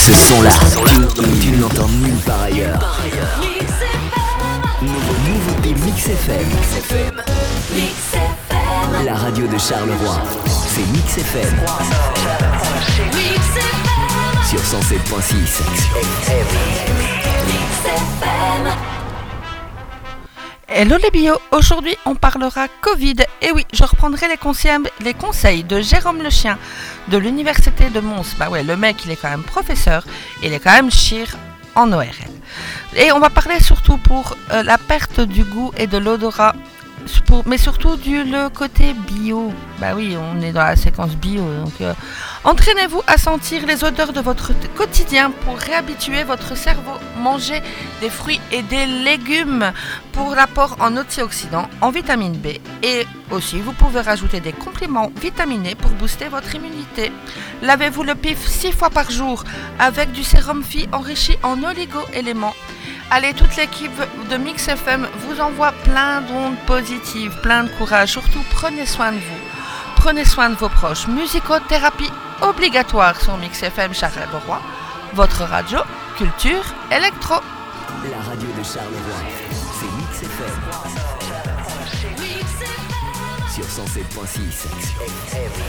Ce son-là, tu, tu ne l'entends nulle part ailleurs. Nouveau, nouveauté Mix FM. La radio de Charleroi. C'est Mix FM. Sur 107.6. Hello les bio, aujourd'hui on parlera Covid. Et oui, je reprendrai les conseils, de Jérôme Le Chien de l'université de Mons. Bah ouais, le mec il est quand même professeur, il est quand même chir en ORL. Et on va parler surtout pour euh, la perte du goût et de l'odorat, mais surtout du côté bio. Bah oui, on est dans la séquence bio, euh, entraînez-vous à sentir les odeurs de votre quotidien pour réhabituer votre cerveau. Mangez des fruits et des légumes pour l'apport en antioxydants, en vitamine B et aussi vous pouvez rajouter des compléments vitaminés pour booster votre immunité. Lavez-vous le pif 6 fois par jour avec du sérum Phi enrichi en oligo-éléments. Allez, toute l'équipe de Mix FM vous envoie plein d'ondes positives, plein de courage. Surtout, prenez soin de vous. Prenez soin de vos proches. Musicothérapie obligatoire sur Mix FM Charleroi. Votre radio, culture, électro. La radio de Charleroi. C'est Mix FM. Sur 107.6.